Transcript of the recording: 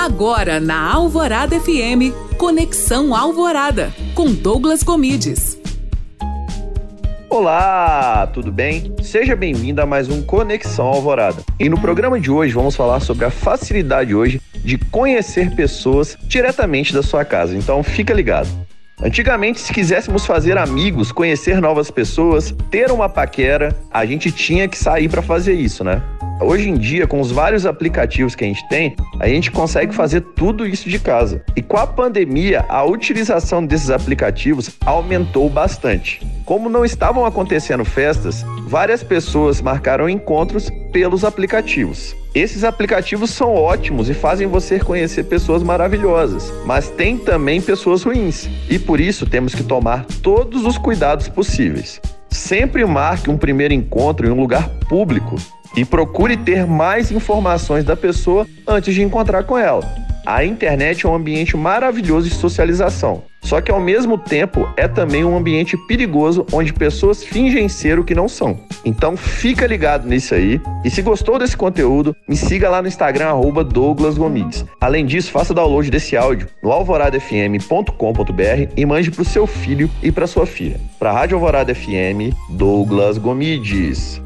Agora na Alvorada FM, Conexão Alvorada, com Douglas Comides. Olá, tudo bem? Seja bem-vindo a mais um Conexão Alvorada. E no programa de hoje vamos falar sobre a facilidade hoje de conhecer pessoas diretamente da sua casa. Então fica ligado. Antigamente, se quiséssemos fazer amigos, conhecer novas pessoas, ter uma paquera, a gente tinha que sair para fazer isso, né? Hoje em dia, com os vários aplicativos que a gente tem, a gente consegue fazer tudo isso de casa. E com a pandemia, a utilização desses aplicativos aumentou bastante. Como não estavam acontecendo festas, várias pessoas marcaram encontros pelos aplicativos. Esses aplicativos são ótimos e fazem você conhecer pessoas maravilhosas, mas tem também pessoas ruins, e por isso temos que tomar todos os cuidados possíveis. Sempre marque um primeiro encontro em um lugar público e procure ter mais informações da pessoa antes de encontrar com ela. A internet é um ambiente maravilhoso de socialização, só que ao mesmo tempo é também um ambiente perigoso onde pessoas fingem ser o que não são. Então fica ligado nisso aí. E se gostou desse conteúdo, me siga lá no Instagram Douglas Gomides. Além disso, faça download desse áudio no alvoradafm.com.br e mande para o seu filho e para sua filha. Para a Rádio Alvorada FM, Douglas Gomides.